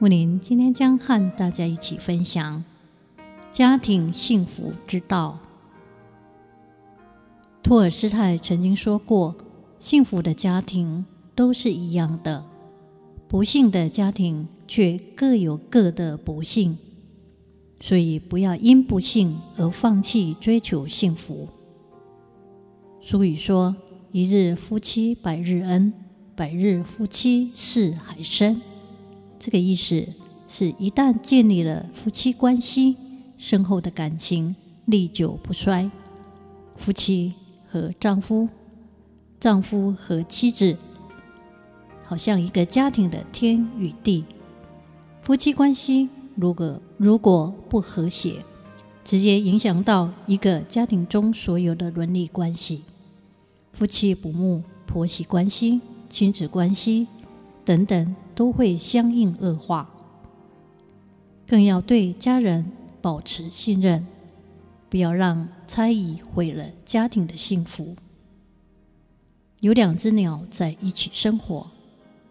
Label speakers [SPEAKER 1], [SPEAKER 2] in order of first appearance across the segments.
[SPEAKER 1] 木林今天将和大家一起分享家庭幸福之道。托尔斯泰曾经说过：“幸福的家庭都是一样的，不幸的家庭却各有各的不幸。所以不要因不幸而放弃追求幸福。”俗语说：“一日夫妻百日恩，百日夫妻似海深。”这个意思是一旦建立了夫妻关系，深厚的感情历久不衰。夫妻和丈夫，丈夫和妻子，好像一个家庭的天与地。夫妻关系如果如果不和谐，直接影响到一个家庭中所有的伦理关系。夫妻不睦，婆媳关系、亲子关系等等。都会相应恶化，更要对家人保持信任，不要让猜疑毁了家庭的幸福。有两只鸟在一起生活，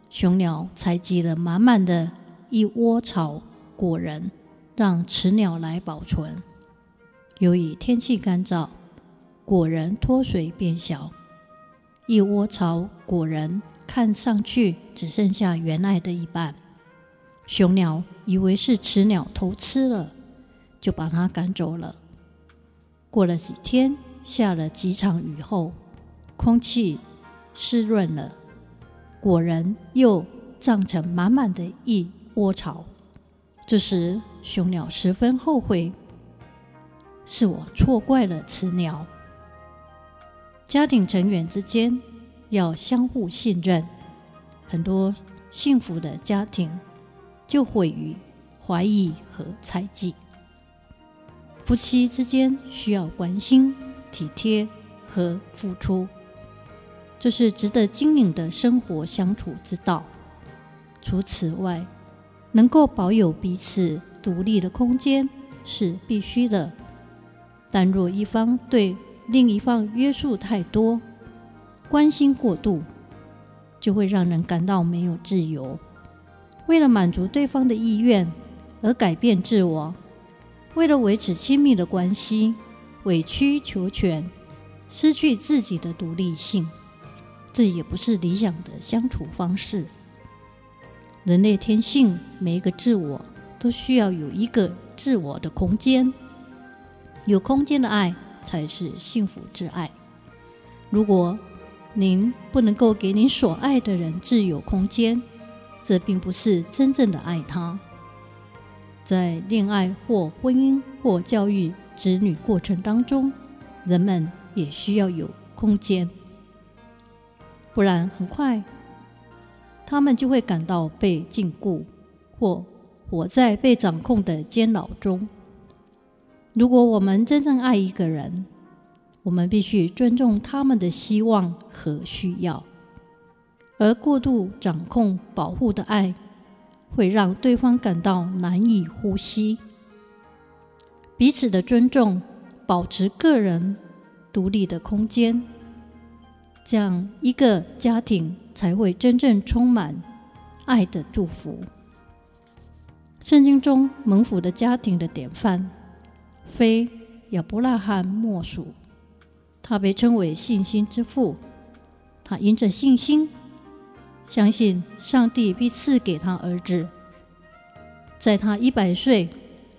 [SPEAKER 1] 雄鸟采集了满满的一窝巢果仁，让雌鸟来保存。由于天气干燥，果仁脱水变小，一窝巢果仁。看上去只剩下原来的一半，雄鸟以为是雌鸟偷吃了，就把它赶走了。过了几天，下了几场雨后，空气湿润了，果仁又长成满满的一窝巢。这时，雄鸟十分后悔，是我错怪了雌鸟。家庭成员之间。要相互信任，很多幸福的家庭就毁于怀疑和猜忌。夫妻之间需要关心、体贴和付出，这是值得经营的生活相处之道。除此外，能够保有彼此独立的空间是必须的。但若一方对另一方约束太多，关心过度，就会让人感到没有自由。为了满足对方的意愿而改变自我，为了维持亲密的关系，委曲求全，失去自己的独立性，这也不是理想的相处方式。人类天性，每一个自我都需要有一个自我的空间。有空间的爱才是幸福之爱。如果您不能够给您所爱的人自由空间，这并不是真正的爱他。在恋爱或婚姻或教育子女过程当中，人们也需要有空间，不然很快他们就会感到被禁锢或活在被掌控的监牢中。如果我们真正爱一个人，我们必须尊重他们的希望和需要，而过度掌控、保护的爱会让对方感到难以呼吸。彼此的尊重，保持个人独立的空间，这样一个家庭才会真正充满爱的祝福。圣经中蒙福的家庭的典范，非亚伯拉罕莫属。他被称为信心之父。他因着信心，相信上帝必赐给他儿子。在他一百岁，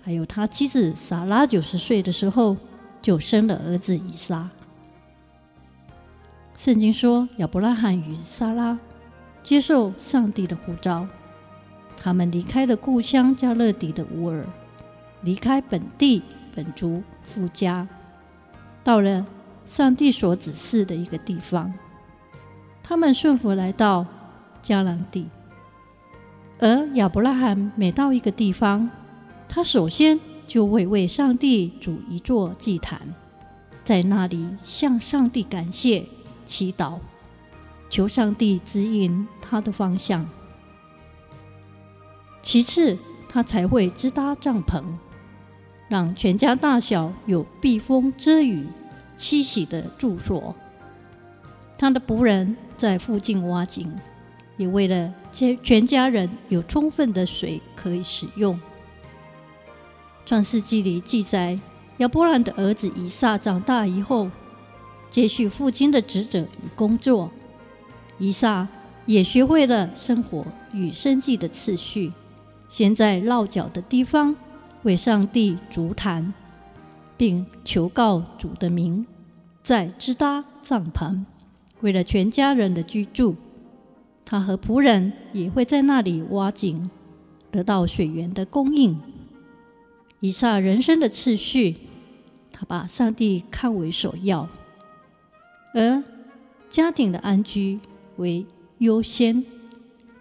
[SPEAKER 1] 还有他妻子撒拉九十岁的时候，就生了儿子以撒。圣经说，亚伯拉罕与撒拉接受上帝的呼召，他们离开了故乡迦勒底的乌尔，离开本地本族父家，到了。上帝所指示的一个地方，他们顺服来到迦南地。而亚伯拉罕每到一个地方，他首先就会为上帝筑一座祭坛，在那里向上帝感谢、祈祷，求上帝指引他的方向。其次，他才会支搭帐篷，让全家大小有避风遮雨、栖息的住所。他的仆人在附近挖井。也为了全全家人有充分的水可以使用。创世纪里记载，亚伯兰的儿子以撒长大以后，接续父亲的职责与工作。以撒也学会了生活与生计的次序，先在落脚的地方为上帝足坛，并求告主的名，再支搭帐篷，为了全家人的居住。他和仆人也会在那里挖井，得到水源的供应。以撒人生的次序，他把上帝看为首要，而家庭的安居为优先，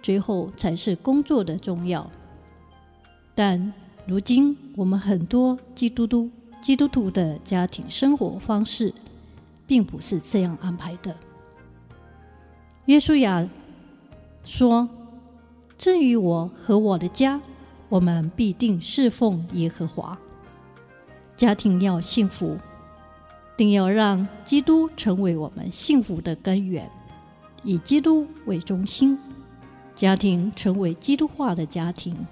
[SPEAKER 1] 最后才是工作的重要。但如今我们很多基督徒基督徒的家庭生活方式，并不是这样安排的。约书亚。说：“至于我和我的家，我们必定侍奉耶和华。家庭要幸福，定要让基督成为我们幸福的根源，以基督为中心，家庭成为基督化的家庭，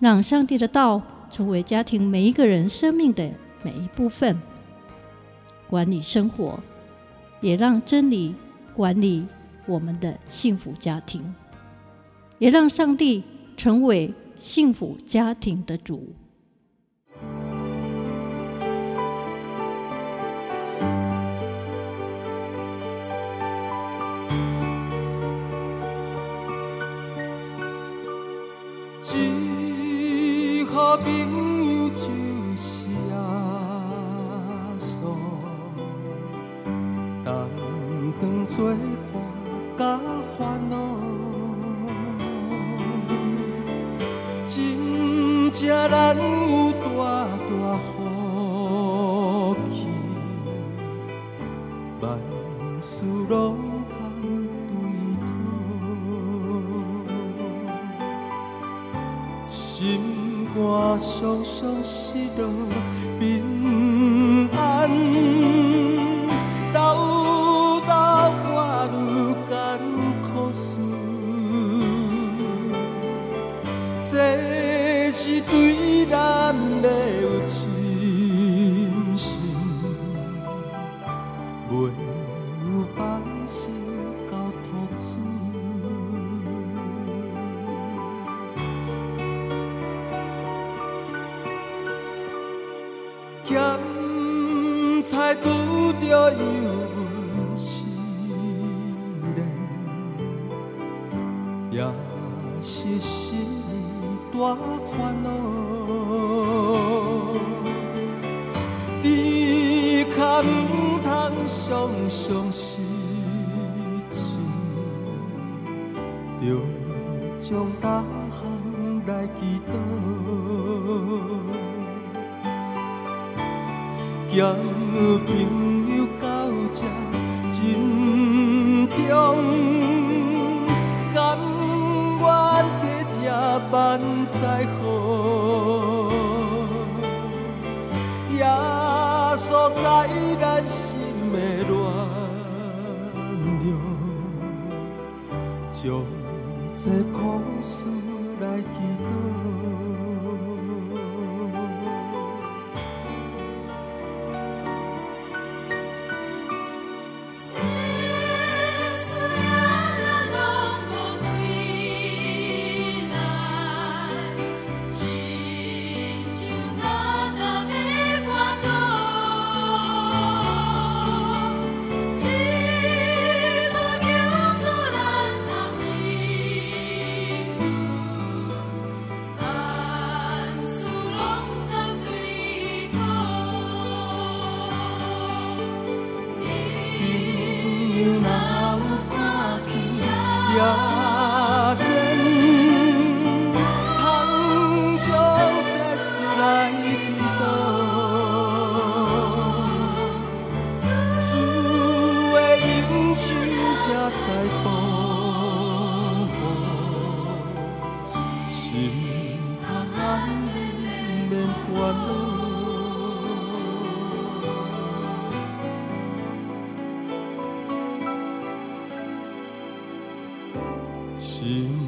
[SPEAKER 1] 让上帝的道成为家庭每一个人生命的每一部分。管理生活，也让真理管理。”我们的幸福家庭，也让上帝成为幸福家庭的主。
[SPEAKER 2] 我咸菜拄着油温时冷，也是心。大烦恼，只可唔通常常失志，着将大项来祈祷，交朋友到这真重，甘愿。万载好，耶稣在咱心的暖流，E